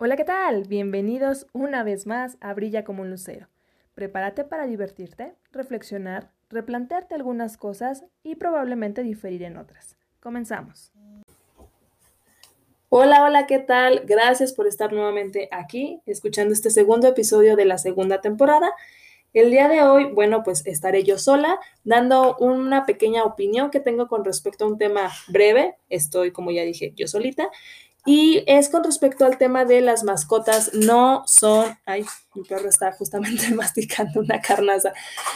Hola, ¿qué tal? Bienvenidos una vez más a Brilla como un lucero. Prepárate para divertirte, reflexionar, replantearte algunas cosas y probablemente diferir en otras. Comenzamos. Hola, hola, ¿qué tal? Gracias por estar nuevamente aquí, escuchando este segundo episodio de la segunda temporada. El día de hoy, bueno, pues estaré yo sola dando una pequeña opinión que tengo con respecto a un tema breve. Estoy, como ya dije, yo solita. Y es con respecto al tema de las mascotas, no son, ay, mi perro está justamente masticando una carnaza,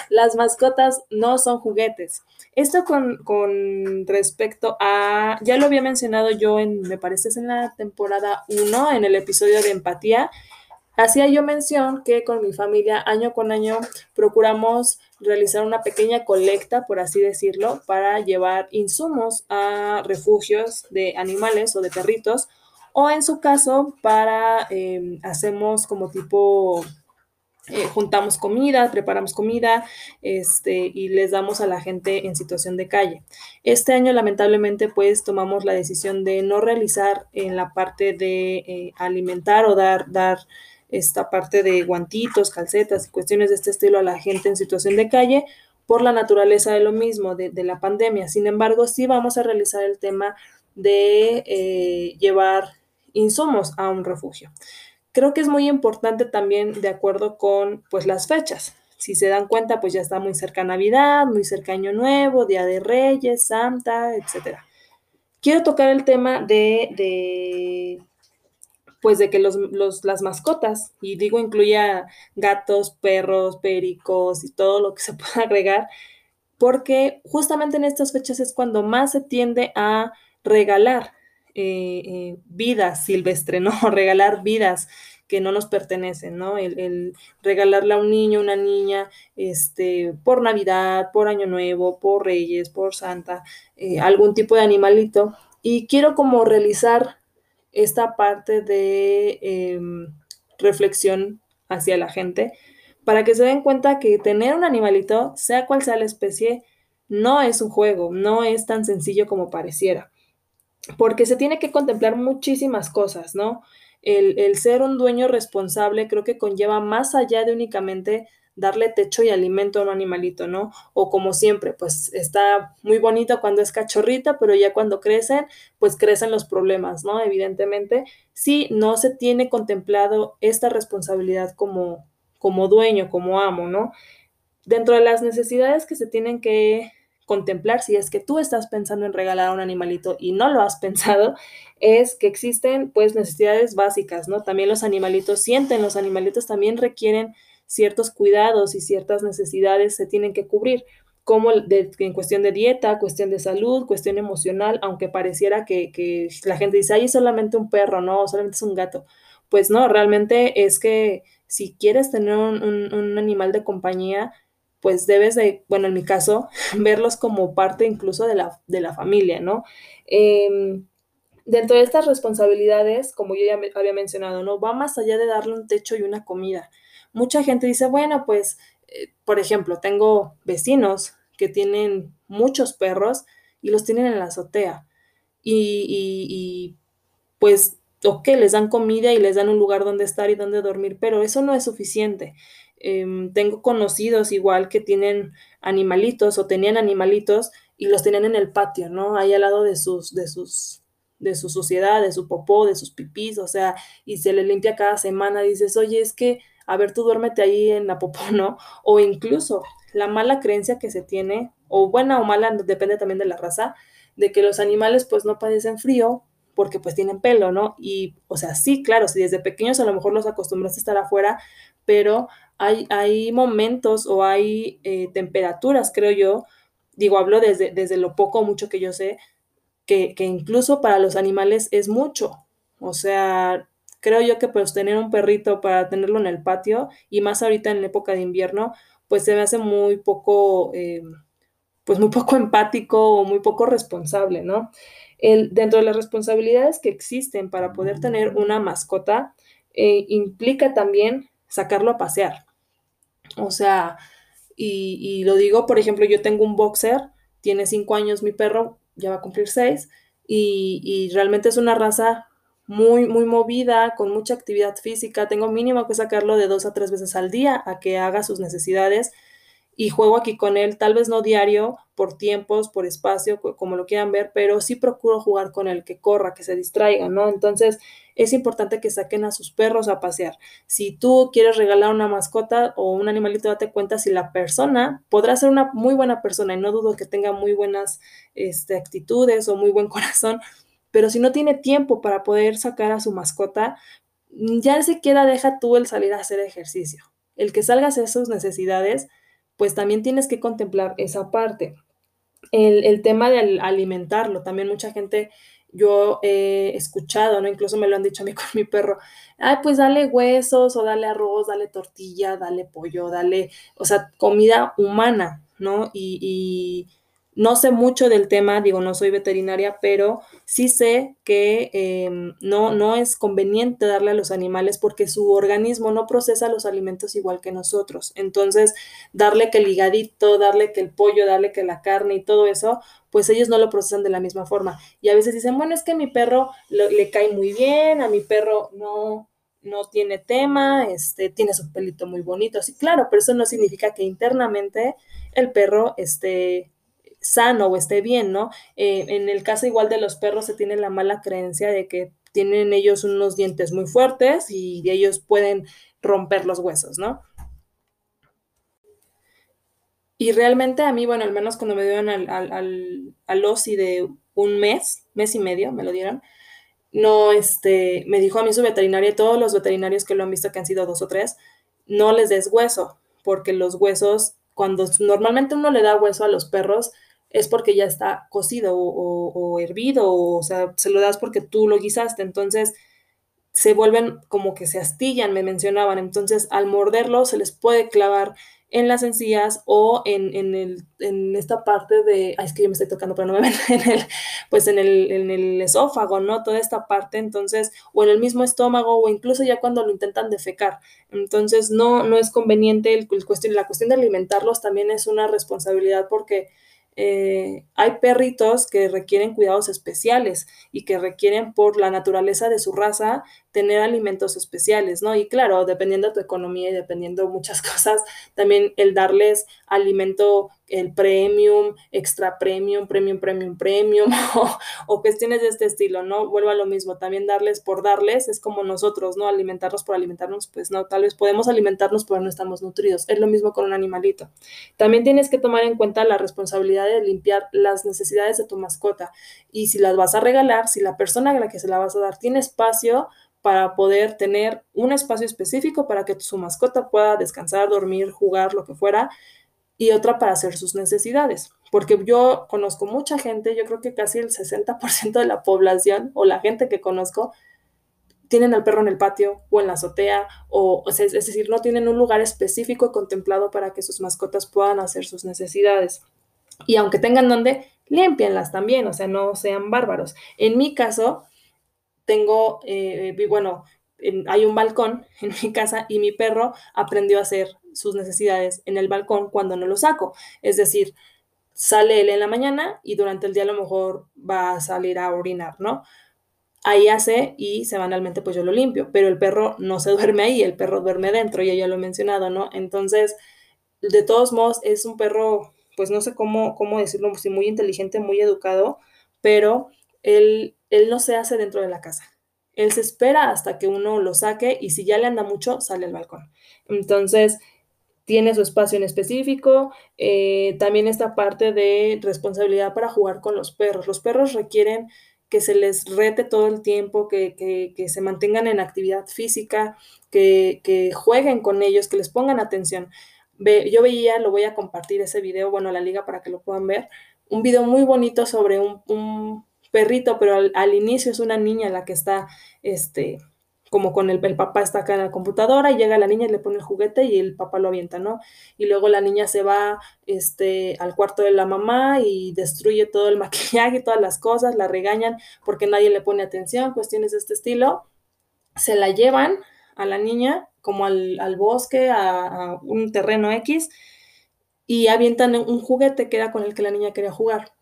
las mascotas no son juguetes. Esto con, con respecto a, ya lo había mencionado yo en, me parece es en la temporada 1, en el episodio de empatía, Hacía yo mención que con mi familia año con año procuramos realizar una pequeña colecta, por así decirlo, para llevar insumos a refugios de animales o de perritos, o en su caso, para, eh, hacemos como tipo eh, juntamos comida, preparamos comida este, y les damos a la gente en situación de calle. Este año lamentablemente pues tomamos la decisión de no realizar en la parte de eh, alimentar o dar, dar esta parte de guantitos, calcetas y cuestiones de este estilo a la gente en situación de calle por la naturaleza de lo mismo, de, la pandemia. Sin embargo, sí vamos a realizar el tema de eh, llevar insumos a un refugio. Creo que es muy importante también de acuerdo con pues las fechas. Si se dan cuenta, pues ya está muy cerca Navidad, muy cerca Año Nuevo, Día de Reyes, Santa, etc. Quiero tocar el tema de, de pues de que los, las mascotas, y digo incluya gatos, perros, pericos y todo lo que se pueda agregar, porque justamente en estas fechas es cuando más se tiende a regalar eh, eh, vida silvestre, ¿no? Regalar vidas que no nos pertenecen, ¿no? El, regalarle a un niño, una niña, este, por Navidad, por Año Nuevo, por Reyes, por Santa, eh, algún tipo de animalito. Y quiero como realizar esta parte de em, reflexión hacia la gente para que se den cuenta que tener un animalito, sea cual sea la especie, no es un juego, no es tan sencillo como pareciera, porque se tiene que contemplar muchísimas cosas, ¿no? El, el ser un dueño responsable creo que conlleva más allá de únicamente darle techo y alimento a un animalito, ¿no? O como siempre, pues está muy bonito cuando es cachorrita, pero ya cuando crecen, pues crecen los problemas, ¿no? Evidentemente, si no se tiene contemplado esta responsabilidad como, como dueño, como amo, ¿no? Dentro de las necesidades que se tienen que contemplar si es que tú estás pensando en regalar a un animalito y no lo has pensado, es que existen pues necesidades básicas, ¿no? También los animalitos sienten, los animalitos también requieren ciertos cuidados y ciertas necesidades se tienen que cubrir, como en cuestión de dieta, cuestión de salud, cuestión emocional, aunque pareciera que, la gente dice, ay, es solamente un perro, no, solamente es un gato. Pues no, realmente es que si quieres tener un, animal de compañía, pues debes de, bueno, en mi caso, verlos como parte incluso de la, de la familia, ¿no? Em, dentro de estas responsabilidades, como yo ya había mencionado, ¿no? Va más allá de darle un techo y una comida mucha gente dice, bueno, pues, eh, por ejemplo, tengo vecinos que tienen muchos perros y los tienen en la azotea. Y, y, pues, ok, les dan comida y les dan un lugar donde estar y donde dormir, pero eso no es suficiente. Em, tengo conocidos igual que tienen animalitos o tenían animalitos y los tenían en el patio, ¿no? Ahí al lado de sus, de sus, de su suciedad, de su popó, de sus pipís, o sea, y se le limpia cada semana, dices, oye, es que a ver, tú duérmete ahí en la popó, ¿no? O incluso la mala creencia que se tiene, o buena o mala, depende también de la raza, de que los animales pues no padecen frío porque pues tienen pelo, ¿no? Y, o sea, sí, claro, si desde pequeños a lo mejor los acostumbras a estar afuera, pero hay, momentos o hay eh, temperaturas, creo yo, digo, hablo desde, desde lo poco o mucho que yo sé, que, que incluso para los animales es mucho. O sea, creo yo que pues tener un perrito para tenerlo en el patio y más ahorita en la época de invierno, pues se me hace muy poco, eh, pues muy poco empático o muy poco responsable, ¿no? El, dentro de las responsabilidades que existen para poder tener una mascota, eh, implica también sacarlo a pasear. O sea, y, y, lo digo, por ejemplo, yo tengo un boxer, tiene cinco años mi perro, ya va a cumplir seis, y, y realmente es una raza muy, muy movida, con mucha actividad física, tengo mínimo que sacarlo de dos a tres veces al día a que haga sus necesidades y juego aquí con él, tal vez no diario, por tiempos, por espacio, como lo quieran ver, pero sí procuro jugar con él, que corra, que se distraiga, ¿no? Entonces es importante que saquen a sus perros a pasear. Si tú quieres regalar una mascota o un animalito, date cuenta si la persona podrá ser una muy buena persona y no dudo que tenga muy buenas este, actitudes o muy buen corazón, pero si no tiene tiempo para poder sacar a su mascota, ya siquiera deja tú el salir a hacer ejercicio. El que salgas a hacer sus necesidades, pues también tienes que contemplar esa parte. El, tema de alimentarlo, también mucha gente yo he escuchado, ¿no? Incluso me lo han dicho a mí con mi perro, ay, pues dale huesos o dale arroz, dale tortilla, dale pollo, dale, o sea, comida humana, ¿no? y no sé mucho del tema, digo, no soy veterinaria, pero sí sé que em, no, no es conveniente darle a los animales porque su organismo no procesa los alimentos igual que nosotros. Entonces, darle que el higadito, darle que el pollo, darle que la carne y todo eso, pues ellos no lo procesan de la misma forma. Y a veces dicen, bueno, es que mi perro le cae muy bien, a mi perro no, no tiene tema, este, tiene su pelito muy bonito, sí, claro, pero eso no significa que internamente el perro esté sano o esté bien, ¿no? Eh, en el caso igual de los perros se tiene la mala creencia de que tienen ellos unos dientes muy fuertes y ellos pueden romper los huesos, ¿no? Y realmente a mí, bueno, al menos cuando me dieron al, al, al, OSI de un mes, mes y medio, me lo dieron, no, este, me dijo a mí su veterinaria, todos los veterinarios que lo han visto, que han sido dos o tres, no les des hueso, porque los huesos, cuando normalmente uno le da hueso a los perros, es porque ya está cocido o, hervido, o, sea, se lo das porque tú lo guisaste, entonces se vuelven como que se astillan, me mencionaban, entonces al morderlo se les puede clavar en las encías o en, en, el, en esta parte de, ay, es que yo me estoy tocando, pero no me ven, en el, pues en el, en el esófago, ¿no? Toda esta parte, entonces, o en el mismo estómago, o incluso ya cuando lo intentan defecar. Entonces, no, no es conveniente el cuestión, la cuestión de alimentarlos también es una responsabilidad porque eh, hay perritos que requieren cuidados especiales y que requieren por la naturaleza de su raza tener alimentos especiales, ¿no? Y claro, dependiendo de tu economía y dependiendo muchas cosas, también el darles alimento el premium, extra premium, premium, premium, premium, o, cuestiones de este estilo, ¿no? Vuelvo a lo mismo, también darles por darles, es como nosotros, ¿no? Alimentarlos por alimentarnos, pues no, tal vez podemos alimentarnos, pero no estamos nutridos. Es lo mismo con un animalito. También tienes que tomar en cuenta la responsabilidad de limpiar las necesidades de tu mascota. Y si las vas a regalar, si la persona a la que se la vas a dar tiene espacio, para poder tener un espacio específico para que su mascota pueda descansar, dormir, jugar, lo que fuera, y otra para hacer sus necesidades. Porque yo conozco mucha gente, yo creo que casi el 60% de la población o la gente que conozco tienen al perro en el patio o en la azotea, o, es decir, no tienen un lugar específico contemplado para que sus mascotas puedan hacer sus necesidades. Y aunque tengan donde, límpienlas también, o sea, no sean bárbaros. En mi caso, tengo, eh, bueno, hay un balcón en mi casa y mi perro aprendió a hacer sus necesidades en el balcón cuando no lo saco. Es decir, sale él en la mañana y durante el día a lo mejor va a salir a orinar, ¿no? Ahí hace y semanalmente pues yo lo limpio, pero el perro no se duerme ahí, el perro duerme dentro, ya ya lo he mencionado, ¿no? Entonces, de todos modos, es un perro, pues no sé cómo, cómo decirlo, si muy inteligente, muy educado, pero él, él no se hace dentro de la casa. Él se espera hasta que uno lo saque y si ya le anda mucho, sale al balcón. Entonces, tiene su espacio en específico. Eh, también esta parte de responsabilidad para jugar con los perros. Los perros requieren que se les rete todo el tiempo, que, se mantengan en actividad física, que, jueguen con ellos, que les pongan atención. yo veía, lo voy a compartir ese video, bueno, a la liga para que lo puedan ver, un video muy bonito sobre un, perrito, pero al, al, inicio es una niña la que está, este, como con el, papá está acá en la computadora y llega la niña y le pone el juguete y el papá lo avienta, ¿no? Y luego la niña se va este, al cuarto de la mamá y destruye todo el maquillaje todas las cosas, la regañan porque nadie le pone atención, cuestiones de este estilo. Se la llevan a la niña como al, bosque, a, un terreno X, y avientan un juguete que era con el que la niña quería jugar.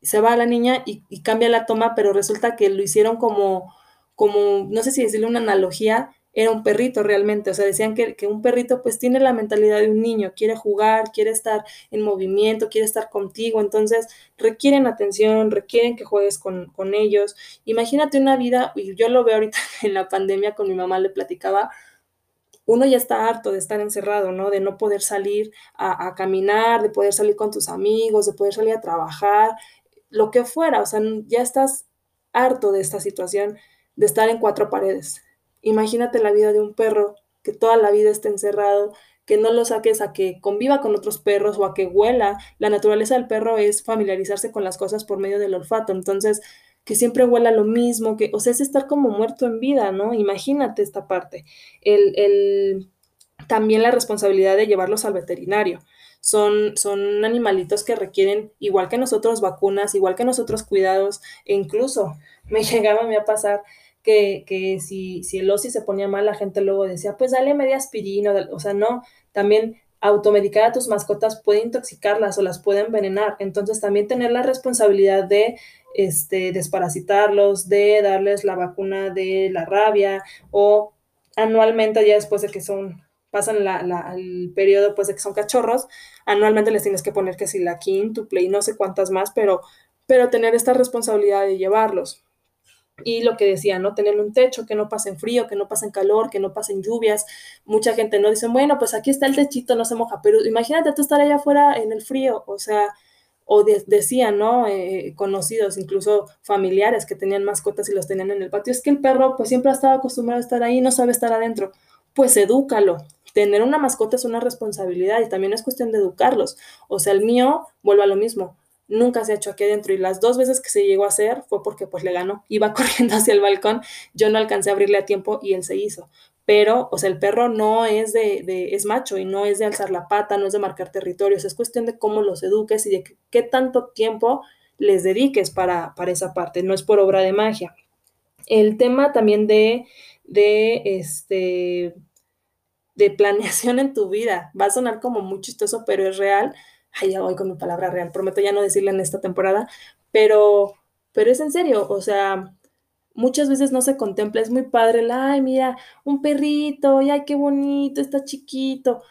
Se va a la niña y cambia la toma, pero resulta que lo hicieron como como, no sé si decirle una analogía, era un perrito realmente, o sea, decían que, que, un perrito pues tiene la mentalidad de un niño, quiere jugar, quiere estar en movimiento, quiere estar contigo, entonces requieren atención, requieren que juegues con, con ellos. Imagínate una vida, y yo lo veo ahorita en la pandemia con mi mamá, le platicaba, uno ya está harto de estar encerrado, ¿no? De no poder salir a, a, caminar, de poder salir con tus amigos, de poder salir a trabajar, lo que fuera, o sea, ya estás harto de esta situación, de estar en cuatro paredes. Imagínate la vida de un perro que toda la vida esté encerrado, que no lo saques a que conviva con otros perros o a que huela. La naturaleza del perro es familiarizarse con las cosas por medio del olfato, entonces que siempre huela lo mismo, que, o sea, es estar como muerto en vida, ¿no? Imagínate esta parte. El, el, también la responsabilidad de llevarlos al veterinario. Son, son animalitos que requieren, igual que nosotros, vacunas, igual que nosotros, cuidados, e incluso me llegaba a a pasar que, que si, si el OSI se ponía mal, la gente luego decía, pues dale media aspirina, o sea, no, también automedicar a tus mascotas puede intoxicarlas o las puede envenenar. Entonces también tener la responsabilidad de este, desparasitarlos, de darles la vacuna de la rabia o anualmente ya después de que son pasan la, la, el periodo pues de que son cachorros, anualmente les tienes que poner que si la quíntuple y no sé cuántas más, pero, pero tener esta responsabilidad de llevarlos. Y lo que decía, ¿no? Tener un techo, que no pasen frío, que no pasen calor, que no pasen lluvias. Mucha gente no dice, bueno, pues aquí está el techito, no se moja, pero imagínate tú estar allá afuera en el frío, o sea, o de, decían, ¿no? Eh, conocidos, incluso familiares que tenían mascotas y los tenían en el patio, es que el perro pues siempre ha estado acostumbrado a estar ahí, no sabe estar adentro. Pues edúcalo. Tener una mascota es una responsabilidad y también es cuestión de educarlos. O sea, el mío, vuelve a lo mismo nunca se ha hecho aquí adentro y las dos veces que se llegó a hacer fue porque pues le ganó, iba corriendo hacia el balcón, yo no alcancé a abrirle a tiempo y él se hizo. Pero, o sea, el perro no es de, es macho y no es de alzar la pata, no es de marcar territorios, es cuestión de cómo los eduques y de qué, qué tanto tiempo les dediques para, para esa parte, no es por obra de magia. El tema también de, de este de planeación en tu vida. Va a sonar como muy chistoso, pero es real ay, ya voy con mi palabra real, prometo ya no decirla en esta temporada, pero, pero es en serio, o sea, muchas veces no se contempla, es muy padre, el, ay, mira, un perrito, ay, qué bonito, está chiquito.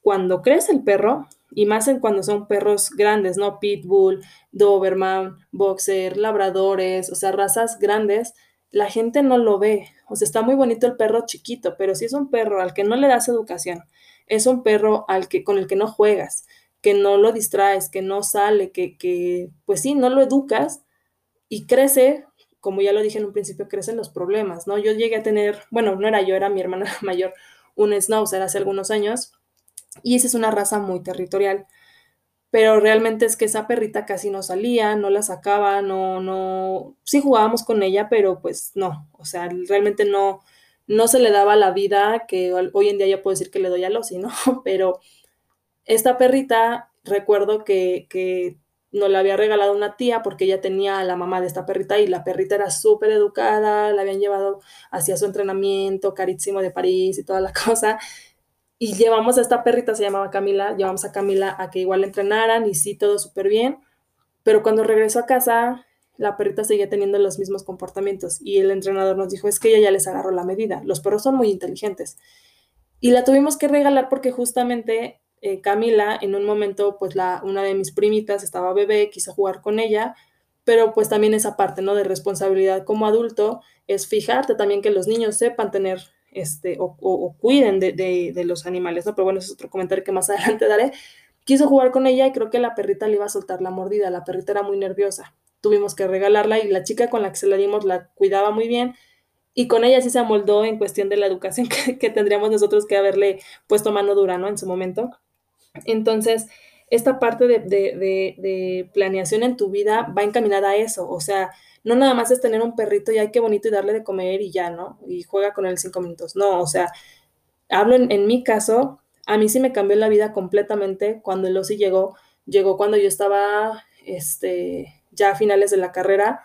Cuando crece el perro, y más en cuando son perros grandes, ¿no? Pitbull, Doberman, Boxer, Labradores, o sea, razas grandes, la gente no lo ve. O sea, está muy bonito el perro chiquito, pero si es un perro al que no le das educación, es un perro al que, con el que no juegas, que no lo distraes, que no sale, que, que, pues sí, no lo educas y crece, como ya lo dije en un principio, crecen los problemas, ¿no? Yo llegué a tener, bueno, no era yo, era mi hermana mayor, un schnauzer hace algunos años y esa es una raza muy territorial, pero realmente es que esa perrita casi no salía, no la sacaba, no, no, sí jugábamos con ella, pero pues no, o sea, realmente no, no se le daba la vida que hoy en día ya puedo decir que le doy a Losi, ¿no? Pero esta perrita, recuerdo que, que nos la había regalado una tía porque ella tenía a la mamá de esta perrita y la perrita era súper educada, la habían llevado hacia su entrenamiento carísimo de París y toda la cosa. Y llevamos a esta perrita, se llamaba Camila, llevamos a Camila a que igual entrenaran y sí, todo súper bien. Pero cuando regresó a casa, la perrita seguía teniendo los mismos comportamientos y el entrenador nos dijo, es que ella ya les agarró la medida, los perros son muy inteligentes. Y la tuvimos que regalar porque justamente eh, Camila, en un momento, pues la, una de mis primitas estaba bebé, quiso jugar con ella, pero pues también esa parte, ¿no? De responsabilidad como adulto es fijarte también que los niños sepan tener, este, o, o, o cuiden de, de, de, los animales, ¿no? Pero bueno, es otro comentario que más adelante daré. Quiso jugar con ella y creo que la perrita le iba a soltar la mordida, la perrita era muy nerviosa. Tuvimos que regalarla y la chica con la que se la dimos la cuidaba muy bien, y con ella sí se amoldó en cuestión de la educación que, que, tendríamos nosotros que haberle puesto mano dura, ¿no? En su momento. Entonces, esta parte de, de, de, planeación en tu vida va encaminada a eso, o sea, no nada más es tener un perrito y ay, qué bonito y darle de comer y ya, ¿no? Y juega con él cinco minutos, no, o sea, hablo en, en mi caso, a mí sí me cambió la vida completamente cuando el OSI llegó, llegó cuando yo estaba, este, ya a finales de la carrera,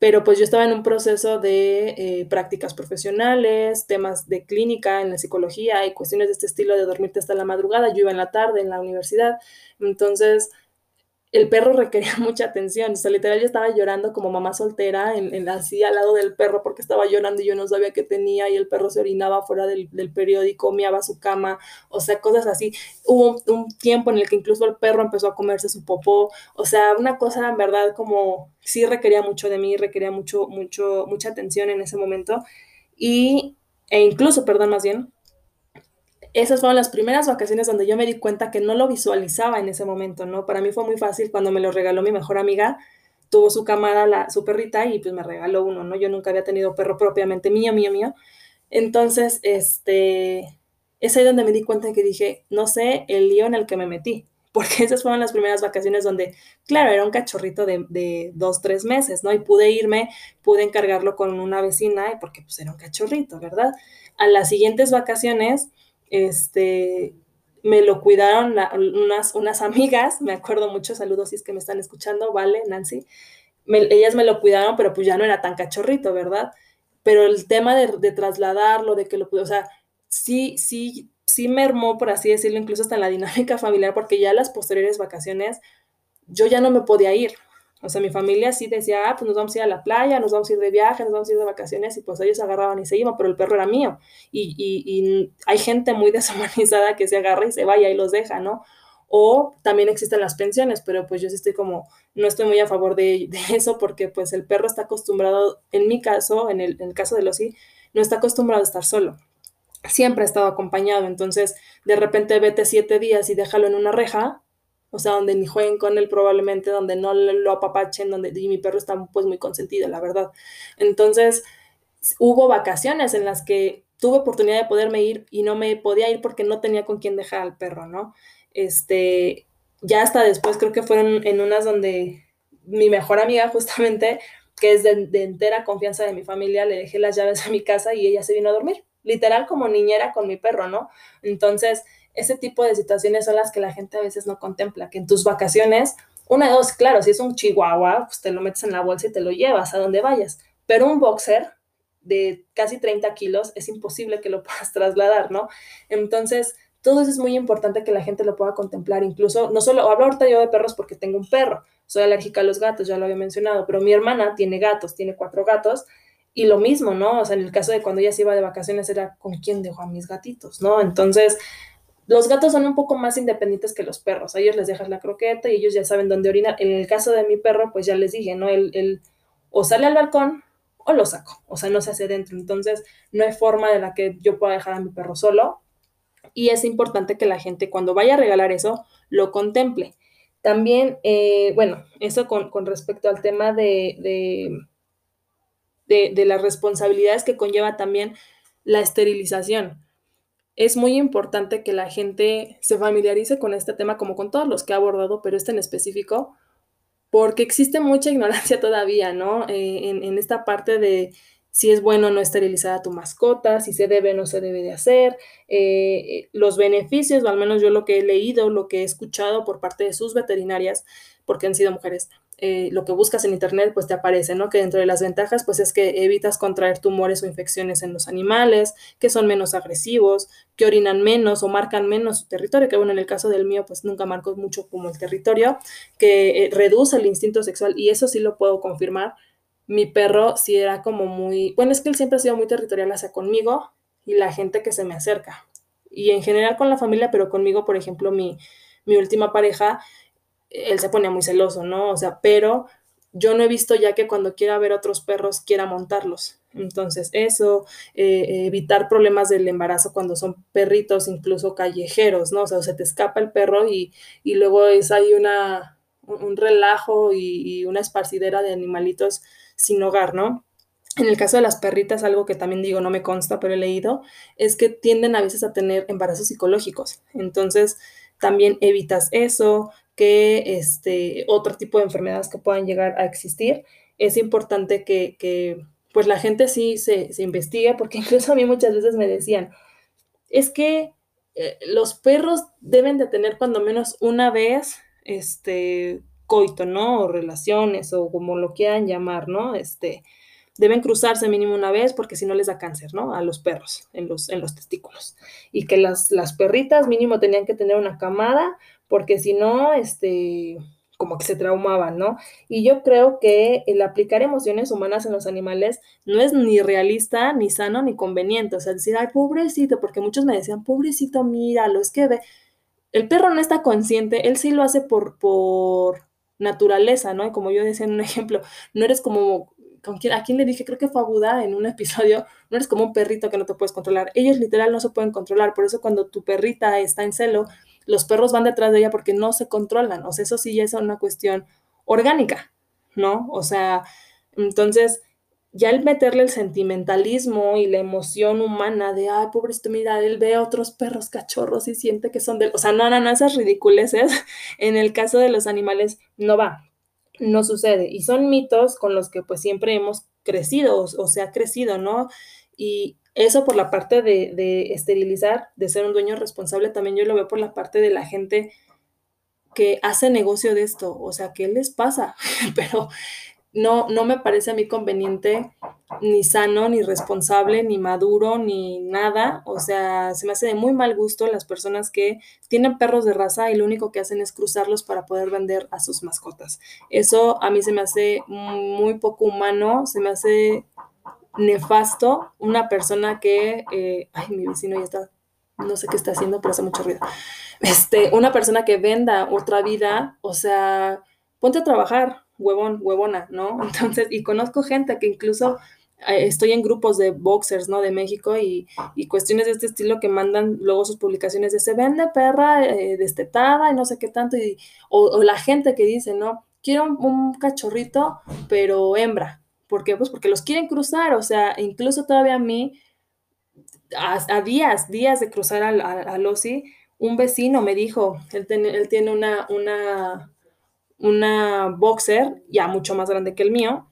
pero pues yo estaba en un proceso de eh, prácticas profesionales, temas de clínica en la psicología y cuestiones de este estilo de dormirte hasta la madrugada. Yo iba en la tarde en la universidad, entonces el perro requería mucha atención. O sea, literal, yo estaba llorando como mamá soltera, en, así al lado del perro, porque estaba llorando y yo no sabía qué tenía, y el perro se orinaba fuera del, del periódico, miaba su cama, o sea, cosas así. Hubo un, tiempo en el que incluso el perro empezó a comerse su popó, o sea, una cosa en verdad como sí requería mucho de mí, requería mucho, mucho, mucha atención en ese momento. Y, e incluso, perdón, más bien, esas fueron las primeras vacaciones donde yo me di cuenta que no lo visualizaba en ese momento, ¿no? Para mí fue muy fácil cuando me lo regaló mi mejor amiga, tuvo su camada, su perrita, y pues me regaló uno, ¿no? Yo nunca había tenido perro propiamente mío, mío, mío. Entonces, este, es ahí donde me di cuenta que dije, no sé el lío en el que me metí, porque esas fueron las primeras vacaciones donde, claro, era un cachorrito de, de, dos, tres meses, ¿no? Y pude irme, pude encargarlo con una vecina, porque pues era un cachorrito, ¿verdad? A las siguientes vacaciones, este, me lo cuidaron unas, unas amigas, me acuerdo mucho, saludos si es que me están escuchando, vale, Nancy, ellas me lo cuidaron, pero pues ya no era tan cachorrito, ¿verdad? Pero el tema de, de trasladarlo, de que lo pude, o sea, sí, sí, sí mermó, por así decirlo, incluso hasta en la dinámica familiar, porque ya las posteriores vacaciones yo ya no me podía ir, o sea, mi familia sí decía, ah, pues nos vamos a ir a la playa, nos vamos a ir de viaje, nos vamos a ir de vacaciones, y pues ellos agarraban y se iban, pero el perro era mío. Y, y, y hay gente muy deshumanizada que se agarra y se vaya y los deja, ¿no? O también existen las pensiones, pero pues yo sí estoy como, no estoy muy a favor de, de eso porque pues el perro está acostumbrado, en mi caso, en el, en el caso de los sí, no está acostumbrado a estar solo. Siempre ha estado acompañado, entonces de repente vete siete días y déjalo en una reja, o sea, donde ni jueguen con él probablemente, donde no lo apapachen, donde y mi perro está pues muy consentido, la verdad. Entonces, hubo vacaciones en las que tuve oportunidad de poderme ir y no me podía ir porque no tenía con quién dejar al perro, ¿no? Este, ya hasta después creo que fueron en unas donde mi mejor amiga justamente, que es de, de entera confianza de mi familia, le dejé las llaves a mi casa y ella se vino a dormir, literal como niñera con mi perro, ¿no? Entonces, ese tipo de situaciones son las que la gente a veces no contempla, que en tus vacaciones, una de dos, claro, si es un chihuahua, pues te lo metes en la bolsa y te lo llevas a donde vayas, pero un boxer de casi 30 kilos es imposible que lo puedas trasladar, ¿no? Entonces, todo eso es muy importante que la gente lo pueda contemplar, incluso, no solo, hablo ahorita yo de perros porque tengo un perro, soy alérgica a los gatos, ya lo había mencionado, pero mi hermana tiene gatos, tiene cuatro gatos, y lo mismo, ¿no? O sea, en el caso de cuando ella se iba de vacaciones era con quién dejo a mis gatitos, ¿no? Entonces, los gatos son un poco más independientes que los perros. A ellos les dejas la croqueta y ellos ya saben dónde orinar. En el caso de mi perro, pues ya les dije, ¿no? Él, o sale al balcón o lo saco. O sea, no se hace dentro. Entonces, no hay forma de la que yo pueda dejar a mi perro solo. Y es importante que la gente cuando vaya a regalar eso, lo contemple. También, eh, bueno, eso con, con, respecto al tema de, de, de, de las responsabilidades que conlleva también la esterilización es muy importante que la gente se familiarice con este tema, como con todos los que ha abordado, pero este en específico, porque existe mucha ignorancia todavía, ¿no? Eh, en, esta parte de si es bueno o no esterilizar a tu mascota, si se debe o no se debe de hacer, eh, los beneficios, o al menos yo lo que he leído, lo que he escuchado por parte de sus veterinarias, porque han sido mujeres, eh, lo que buscas en internet pues te aparece, ¿no? Que dentro de las ventajas pues es que evitas contraer tumores o infecciones en los animales, que son menos agresivos, que orinan menos o marcan menos su territorio, que bueno, en el caso del mío pues nunca marcó mucho como el territorio, que eh, reduce el instinto sexual y eso sí lo puedo confirmar. Mi perro sí era como muy, bueno, es que él siempre ha sido muy territorial hacia conmigo y la gente que se me acerca. Y en general con la familia, pero conmigo, por ejemplo, mi, mi última pareja, él se ponía muy celoso, ¿no? O sea, pero yo no he visto ya que cuando quiera ver otros perros quiera montarlos. Entonces, eso, eh, evitar problemas del embarazo cuando son perritos, incluso callejeros, ¿no? O sea, se te escapa el perro y, y luego es ahí una, un relajo y, y, una esparcidera de animalitos sin hogar, ¿no? En el caso de las perritas, algo que también digo, no me consta, pero he leído, es que tienden a veces a tener embarazos psicológicos. Entonces, también evitas eso, que este, otro tipo de enfermedades que puedan llegar a existir. Es importante que, que pues la gente sí se, se, investigue, porque incluso a mí muchas veces me decían, es que eh, los perros deben de tener cuando menos una vez este coito, ¿no? O relaciones, o como lo quieran llamar, ¿no? Este, deben cruzarse mínimo una vez porque si no les da cáncer, ¿no? A los perros en los, en los testículos. Y que las, las perritas mínimo tenían que tener una camada porque si no, este, como que se traumaban, ¿no? Y yo creo que el aplicar emociones humanas en los animales no es ni realista, ni sano, ni conveniente. O sea, decir, ay, pobrecito, porque muchos me decían, pobrecito, míralo, es que ve. El perro no está consciente, él sí lo hace por, por naturaleza, ¿no? Y como yo decía en un ejemplo, no eres como ¿con quién, a quién le dije, creo que fue a Buda en un episodio, no eres como un perrito que no te puedes controlar. Ellos literal no se pueden controlar, por eso cuando tu perrita está en celo, los perros van detrás de ella porque no se controlan. O sea, eso sí ya es una cuestión orgánica, ¿no? O sea, entonces, ya el meterle el sentimentalismo y la emoción humana de, ay, pobrecito, mira, él ve a otros perros cachorros y siente que son de... O sea, no, no, no, esas ridiculeces en el caso de los animales no va no sucede. Y son mitos con los que pues siempre hemos crecido o, se ha crecido, ¿no? Y eso por la parte de, esterilizar, de ser un dueño responsable, también yo lo veo por la parte de la gente que hace negocio de esto. O sea, ¿qué les pasa? Pero no, no me parece a mí conveniente, ni sano, ni responsable, ni maduro, ni nada. O sea, se me hace de muy mal gusto las personas que tienen perros de raza y lo único que hacen es cruzarlos para poder vender a sus mascotas. Eso a mí se me hace muy poco humano, se me hace nefasto una persona que, eh, ay, mi vecino ya está, no sé qué está haciendo, pero hace mucho ruido. Este, una persona que venda otra vida, o sea, ponte a trabajar, huevón, huevona, ¿no? Entonces, y conozco gente que incluso eh, estoy en grupos de boxers, ¿no? De México y, y, cuestiones de este estilo que mandan luego sus publicaciones de se vende perra eh, destetada y no sé qué tanto, y, o, la gente que dice, ¿no? Quiero un, cachorrito, pero hembra. ¿Por qué? Pues porque los quieren cruzar, o sea, incluso todavía a mí, a, días, días de cruzar al, a, un vecino me dijo, él, él tiene una, una una boxer ya mucho más grande que el mío,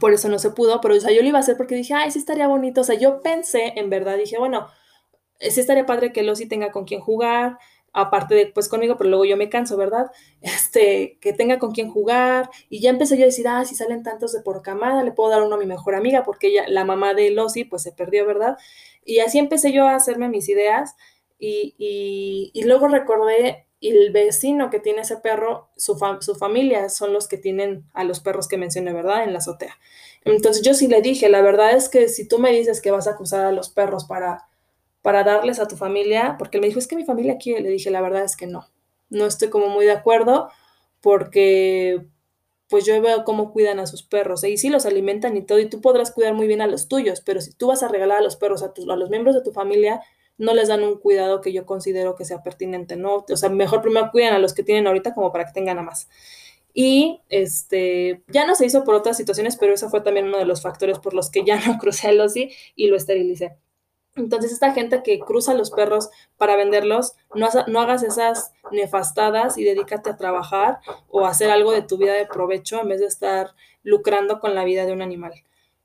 por eso no se pudo, pero o sea, yo lo iba a hacer porque dije, ay, sí estaría bonito, o sea, yo pensé, en verdad, dije, bueno, sí estaría padre que Losi tenga con quien jugar, aparte de, pues conmigo, pero luego yo me canso, ¿verdad? Este, que tenga con quien jugar, y ya empecé yo a decir, ah, si salen tantos de por camada, le puedo dar uno a mi mejor amiga, porque ella, la mamá de Losi, pues se perdió, ¿verdad? Y así empecé yo a hacerme mis ideas, y, y, luego recordé el vecino que tiene ese perro, su, su, familia son los que tienen a los perros que mencioné, ¿verdad? En la azotea. Entonces yo sí le dije, la verdad es que si tú me dices que vas a acusar a los perros para, para darles a tu familia, porque él me dijo, es que mi familia quiere, le dije, la verdad es que no, no estoy como muy de acuerdo porque pues yo veo cómo cuidan a sus perros, ¿eh? y sí los alimentan y todo, y tú podrás cuidar muy bien a los tuyos, pero si tú vas a regalar a los perros a, a los miembros de tu familia, no les dan un cuidado que yo considero que sea pertinente, ¿no? O sea, mejor primero cuidan a los que tienen ahorita como para que tengan a más. Y este, ya no se hizo por otras situaciones, pero eso fue también uno de los factores por los que ya no crucé el OSI y lo esterilicé. Entonces, esta gente que cruza los perros para venderlos, no, no, hagas esas nefastadas y dedícate a trabajar o a hacer algo de tu vida de provecho en vez de estar lucrando con la vida de un animal.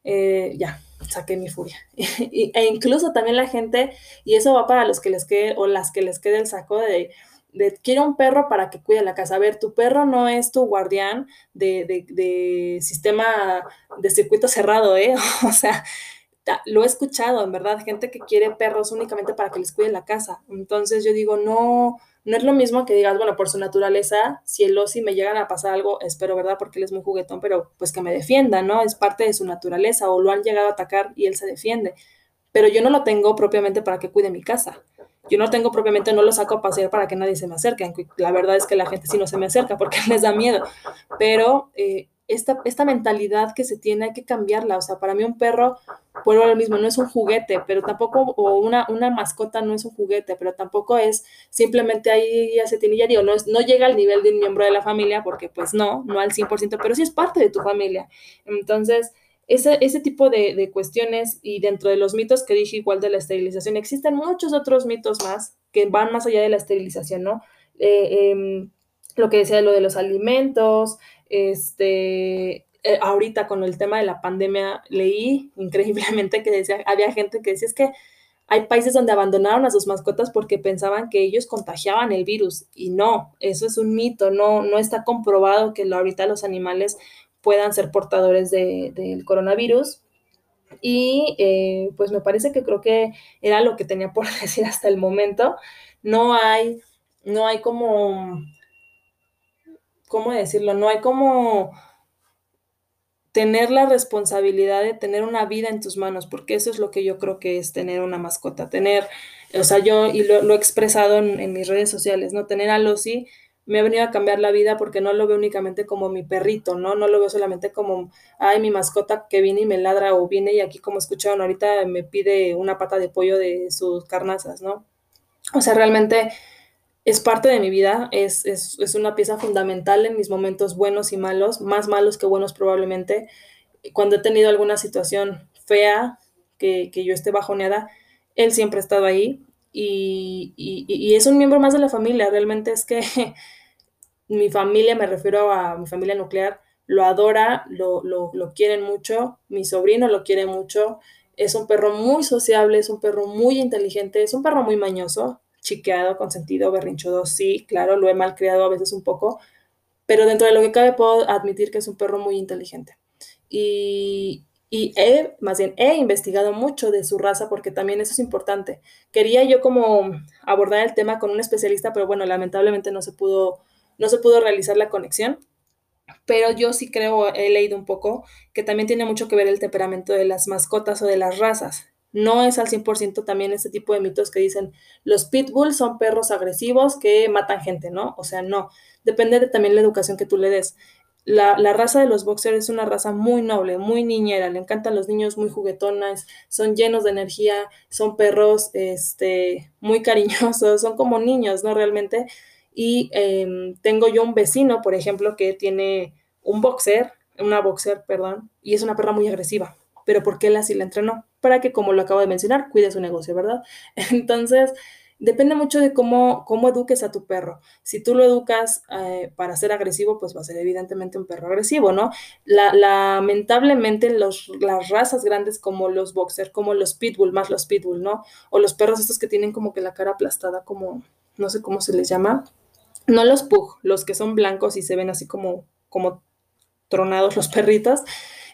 Eh, ya, saqué mi furia. e incluso también la gente, y eso va para los que les quede o las que les quede el saco de, de quiero un perro para que cuide la casa. A ver, tu perro no es tu guardián de, de, de sistema de circuito cerrado, ¿eh? o sea, lo he escuchado, en verdad, gente que quiere perros únicamente para que les cuide la casa. Entonces yo digo, no, no es lo mismo que digas, bueno, por su naturaleza, si el osi me llegan a pasar algo, espero, ¿verdad? Porque él es muy juguetón, pero pues que me defienda, ¿no? Es parte de su naturaleza o lo han llegado a atacar y él se defiende. Pero yo no lo tengo propiamente para que cuide mi casa. Yo no tengo propiamente, no lo saco a pasear para que nadie se me acerque. La verdad es que la gente sí no se me acerca porque les da miedo. Pero eh, esta, esta mentalidad que se tiene hay que cambiarla. O sea, para mí un perro, vuelvo a lo mismo, no es un juguete, pero tampoco, o una, una mascota no es un juguete, pero tampoco es simplemente ahí ya se tiene, ya digo, no, es, no llega al nivel de un miembro de la familia, porque pues no, no al 100%, pero sí es parte de tu familia. Entonces, ese, ese tipo de, de cuestiones y dentro de los mitos que dije igual de la esterilización, existen muchos otros mitos más que van más allá de la esterilización, ¿no? Eh, em, lo que decía lo de los alimentos, este, eh, ahorita con el tema de la pandemia leí increíblemente que decía, había gente que decía es que hay países donde abandonaron a sus mascotas porque pensaban que ellos contagiaban el virus y no, eso es un mito, no, no está comprobado que ahorita los animales puedan ser portadores del de, coronavirus. Y eh, pues me parece que creo que era lo que tenía por decir hasta el momento. No hay, no hay como ¿cómo decirlo? No hay como tener la responsabilidad de tener una vida en tus manos, porque eso es lo que yo creo que es tener una mascota, tener, o sea, yo, y lo, he expresado en, mis redes sociales, ¿no? Tener a Lucy me ha venido a cambiar la vida porque no lo veo únicamente como mi perrito, ¿no? No lo veo solamente como, ay, mi mascota que viene y me ladra o viene y aquí como escucharon ahorita me pide una pata de pollo de sus carnazas, ¿no? O sea, realmente es parte de mi vida, es, es, una pieza fundamental en mis momentos buenos y malos, más malos que buenos probablemente. Cuando he tenido alguna situación fea, que, yo esté bajoneada, él siempre ha estado ahí y, y, es un miembro más de la familia. Realmente es que mi familia, me refiero a mi familia nuclear, lo adora, lo, lo, lo quieren mucho, mi sobrino lo quiere mucho, es un perro muy sociable, es un perro muy inteligente, es un perro muy mañoso, chiqueado, consentido, berrinchudo, sí, claro, lo he malcriado a veces un poco, pero dentro de lo que cabe puedo admitir que es un perro muy inteligente. Y, y he, más bien, he investigado mucho de su raza porque también eso es importante. Quería yo como abordar el tema con un especialista, pero bueno, lamentablemente no se pudo, no se pudo realizar la conexión. Pero yo sí creo, he leído un poco, que también tiene mucho que ver el temperamento de las mascotas o de las razas. No es al 100% también este tipo de mitos que dicen los pitbulls son perros agresivos que matan gente, ¿no? O sea, no. Depende de también la educación que tú le des. La, raza de los boxers es una raza muy noble, muy niñera, le encantan los niños muy juguetonas, son llenos de energía, son perros este, muy cariñosos, son como niños, ¿no? Realmente. Y em, tengo yo un vecino, por ejemplo, que tiene un boxer, una boxer, perdón, y es una perra muy agresiva pero ¿por qué él así la entrenó? Para que, como lo acabo de mencionar, cuide su negocio, ¿verdad? Entonces, depende mucho de cómo, cómo eduques a tu perro. Si tú lo educas eh, para ser agresivo, pues va a ser evidentemente un perro agresivo, ¿no? lamentablemente los, las razas grandes como los boxer, como los pitbull, más los pitbull, ¿no? O los perros estos que tienen como que la cara aplastada, como, no sé cómo se les llama. No los pug, los que son blancos y se ven así como, como tronados los perritos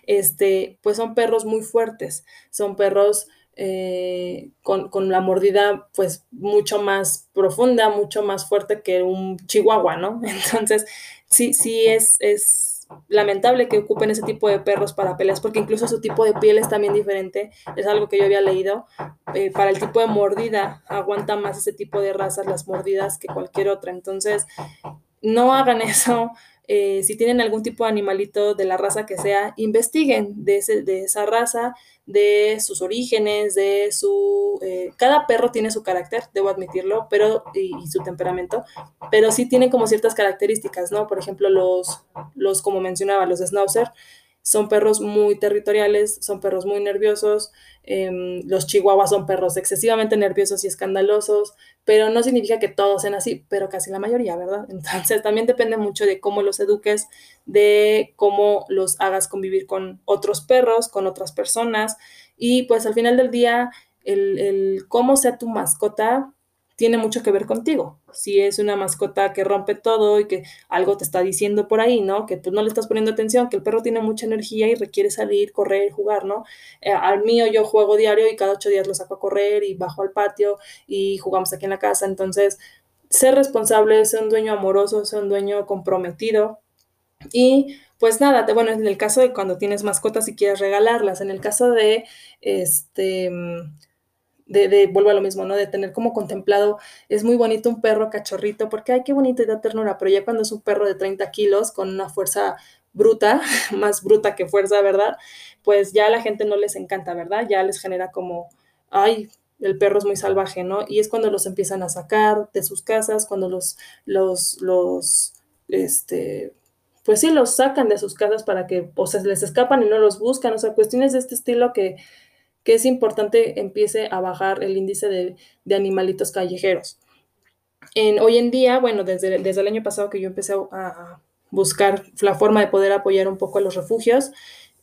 este, pues son perros muy fuertes, son perros eh, con, la mordida pues mucho más profunda, mucho más fuerte que un chihuahua, ¿no? Entonces, sí, sí es, es lamentable que ocupen ese tipo de perros para peleas, porque incluso su tipo de piel es también diferente, es algo que yo había leído, eh, para el tipo de mordida aguanta más ese tipo de razas las mordidas que cualquier otra, entonces no hagan eso, eh, si tienen algún tipo de animalito de la raza que sea, investiguen de, de esa raza, de sus orígenes, de su... Eh, cada perro tiene su carácter, debo admitirlo, pero y, su temperamento, pero sí tienen como ciertas características, ¿no? Por ejemplo, los, los como mencionaba, los schnauzer, son perros muy territoriales, son perros muy nerviosos, em, los chihuahuas son perros excesivamente nerviosos y escandalosos, pero no significa que todos sean así, pero casi la mayoría, ¿verdad? Entonces también depende mucho de cómo los eduques, de cómo los hagas convivir con otros perros, con otras personas, y pues al final del día, el, el cómo sea tu mascota tiene mucho que ver contigo. Si es una mascota que rompe todo y que algo te está diciendo por ahí, ¿no? Que tú no le estás poniendo atención, que el perro tiene mucha energía y requiere salir, correr, jugar, ¿no? Eh, al mío yo juego diario y cada ocho días lo saco a correr y bajo al patio y jugamos aquí en la casa. Entonces, ser responsable, ser un dueño amoroso, ser un dueño comprometido. Y pues nada, bueno, en el caso de cuando tienes mascotas y quieres regalarlas, en el caso de este de, vuelvo a lo mismo, ¿no? De tener como contemplado, es muy bonito un perro cachorrito, porque ay, qué bonito y da ternura, pero ya cuando es un perro de 30 kilos con una fuerza bruta, más bruta que fuerza, ¿verdad? Pues ya a la gente no les encanta, ¿verdad? Ya les genera como, ay, el perro es muy salvaje, ¿no? Y es cuando los empiezan a sacar de sus casas, cuando los, los, los, este, pues sí, los sacan de sus casas para que, o sea, les escapan y no los buscan, o sea, cuestiones de este estilo que que es importante empiece a bajar el índice de, animalitos callejeros. En, hoy en día, bueno, desde, desde el año pasado que yo empecé a, buscar la forma de poder apoyar un poco a los refugios,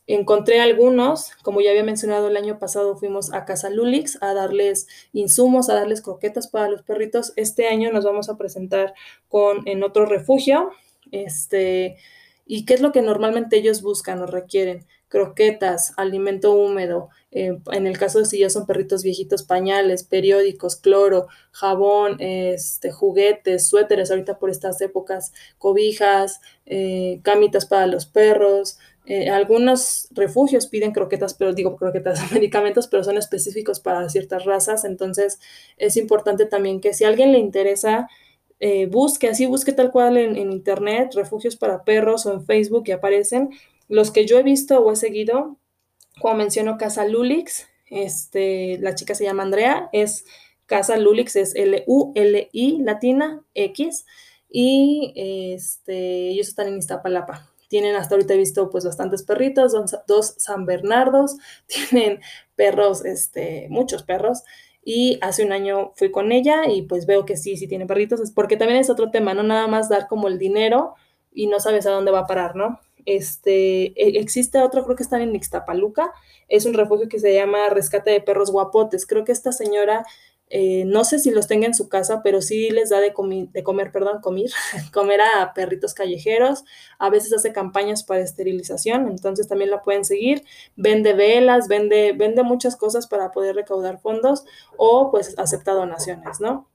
encontré algunos, como ya había mencionado el año pasado, fuimos a Casa Lulix a darles insumos, a darles croquetas para los perritos. Este año nos vamos a presentar con, en otro refugio, este, y qué es lo que normalmente ellos buscan o requieren croquetas, alimento húmedo, eh, en el caso de si ya son perritos viejitos, pañales, periódicos, cloro, jabón, este, juguetes, suéteres, ahorita por estas épocas, cobijas, eh, camitas para los perros. Eh, algunos refugios piden croquetas, pero digo croquetas, medicamentos, pero son específicos para ciertas razas. Entonces es importante también que si a alguien le interesa, busque, así busque tal cual en, en, internet, refugios para perros o en Facebook que aparecen. Los que yo he visto o he seguido como menciono, Casa Lulix, este, la chica se llama Andrea, es Casa Lulix, es L-U-L-I latina X, y este, ellos están en Iztapalapa. Tienen hasta ahorita he visto pues bastantes perritos, dos, San Bernardos, tienen perros, este, muchos perros, y hace un año fui con ella y pues veo que sí, sí tiene perritos, porque también es otro tema, no nada más dar como el dinero y no sabes a dónde va a parar, ¿no? Este, e, existe otro, creo que están en Ixtapaluca, es un refugio que se llama Rescate de Perros Guapotes. Creo que esta señora, eh, no sé si los tenga en su casa, pero sí les da de, de comer, perdón, comer, comer a perritos callejeros. A veces hace campañas para esterilización, entonces también la pueden seguir. Vende velas, vende, vende muchas cosas para poder recaudar fondos o pues acepta donaciones, ¿no?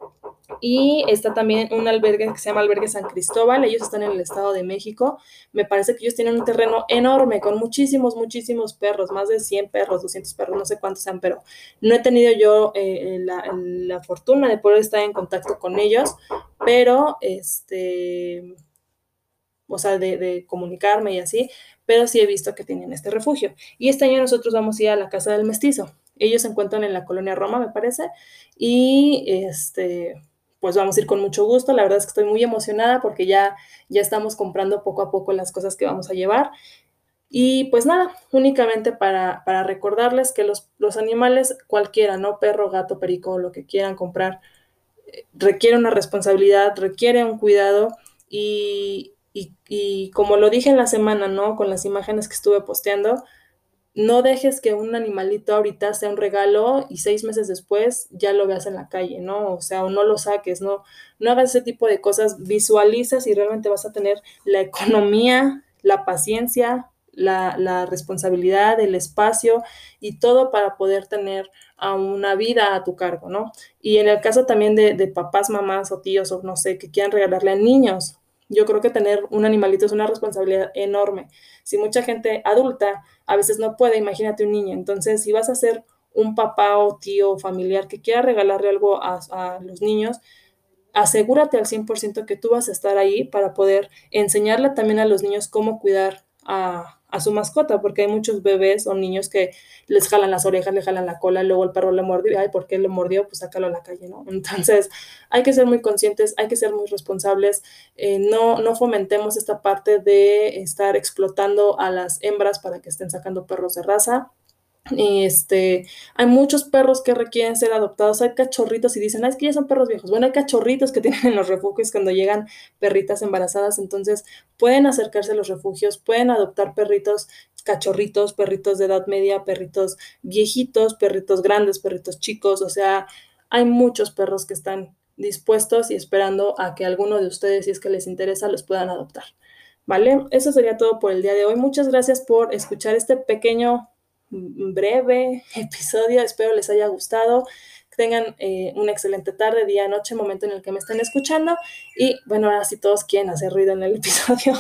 Y está también un albergue que se llama Albergue San Cristóbal. Ellos están en el Estado de México. Me parece que ellos tienen un terreno enorme con muchísimos, muchísimos perros, más de 100 perros, 200 perros, no sé cuántos sean, pero no he tenido yo eh, la, fortuna de poder estar en contacto con ellos, pero este, o sea, de, de, comunicarme y así, pero sí he visto que tienen este refugio. Y este año nosotros vamos a ir a la Casa del Mestizo. Ellos se encuentran en la colonia Roma, me parece, y este, pues vamos a ir con mucho gusto. La verdad es que estoy muy emocionada porque ya, ya estamos comprando poco a poco las cosas que vamos a llevar. Y pues nada, únicamente para, para recordarles que los, los, animales, cualquiera, ¿no? Perro, gato, perico, lo que quieran comprar, eh, requiere una responsabilidad, requiere un cuidado y, y, y como lo dije en la semana, ¿no? Con las imágenes que estuve posteando, no dejes que un animalito ahorita sea un regalo y seis meses después ya lo veas en la calle, ¿no? O sea, o no lo saques, no, no hagas ese tipo de cosas, visualiza si realmente vas a tener la economía, la paciencia, la, responsabilidad, el espacio y todo para poder tener a una vida a tu cargo, ¿no? Y en el caso también de, de papás, mamás o tíos o no sé, que quieran regalarle a niños, yo creo que tener un animalito es una responsabilidad enorme. Si mucha gente adulta a veces no puede, imagínate un niño. Entonces, si vas a ser un papá o tío familiar que quiera regalarle algo a, a los niños, asegúrate al 100% que tú vas a estar ahí para poder enseñarle también a los niños cómo cuidar a, a su mascota, porque hay muchos bebés o niños que les jalan las orejas, le jalan la cola, luego el perro le mordió, y ay, ¿por qué le mordió? Pues sácalo a la calle, ¿no? Entonces, hay que ser muy conscientes, hay que ser muy responsables, eh, no, no fomentemos esta parte de estar explotando a las hembras para que estén sacando perros de raza, este, hay muchos perros que requieren ser adoptados, hay cachorritos y dicen, ah, es que ya son perros viejos. Bueno, hay cachorritos que tienen en los refugios cuando llegan perritas embarazadas, entonces pueden acercarse a los refugios, pueden adoptar perritos, cachorritos, perritos de edad media, perritos viejitos, perritos grandes, perritos chicos, o sea, hay muchos perros que están dispuestos y esperando a que alguno de ustedes, si es que les interesa, los puedan adoptar. ¿Vale? Eso sería todo por el día de hoy. Muchas gracias por escuchar este pequeño breve episodio. Espero les haya gustado. Tengan eh, una excelente tarde, día, noche, momento en el que me estén escuchando. Y bueno, ahora si todos quieren hacer ruido en el episodio,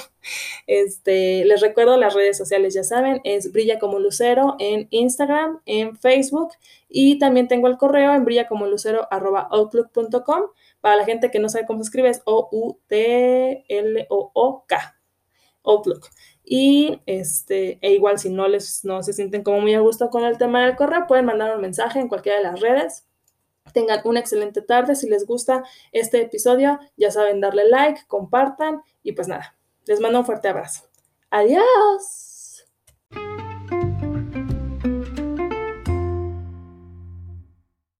este, les recuerdo las redes sociales, ya saben, es Brilla como Lucero en Instagram, en Facebook y también tengo el correo en brillacomolucero.outlook.com. Para la gente que no sabe cómo se escribe, es O-U-T-L-O-O-K. Outlook. Y este, e igual si no les no se sienten como muy a gusto con el tema del correo, pueden mandar un mensaje en cualquiera de las redes. Tengan una excelente tarde. Si les gusta este episodio, ya saben darle like, compartan y pues nada, les mando un fuerte abrazo. Adiós.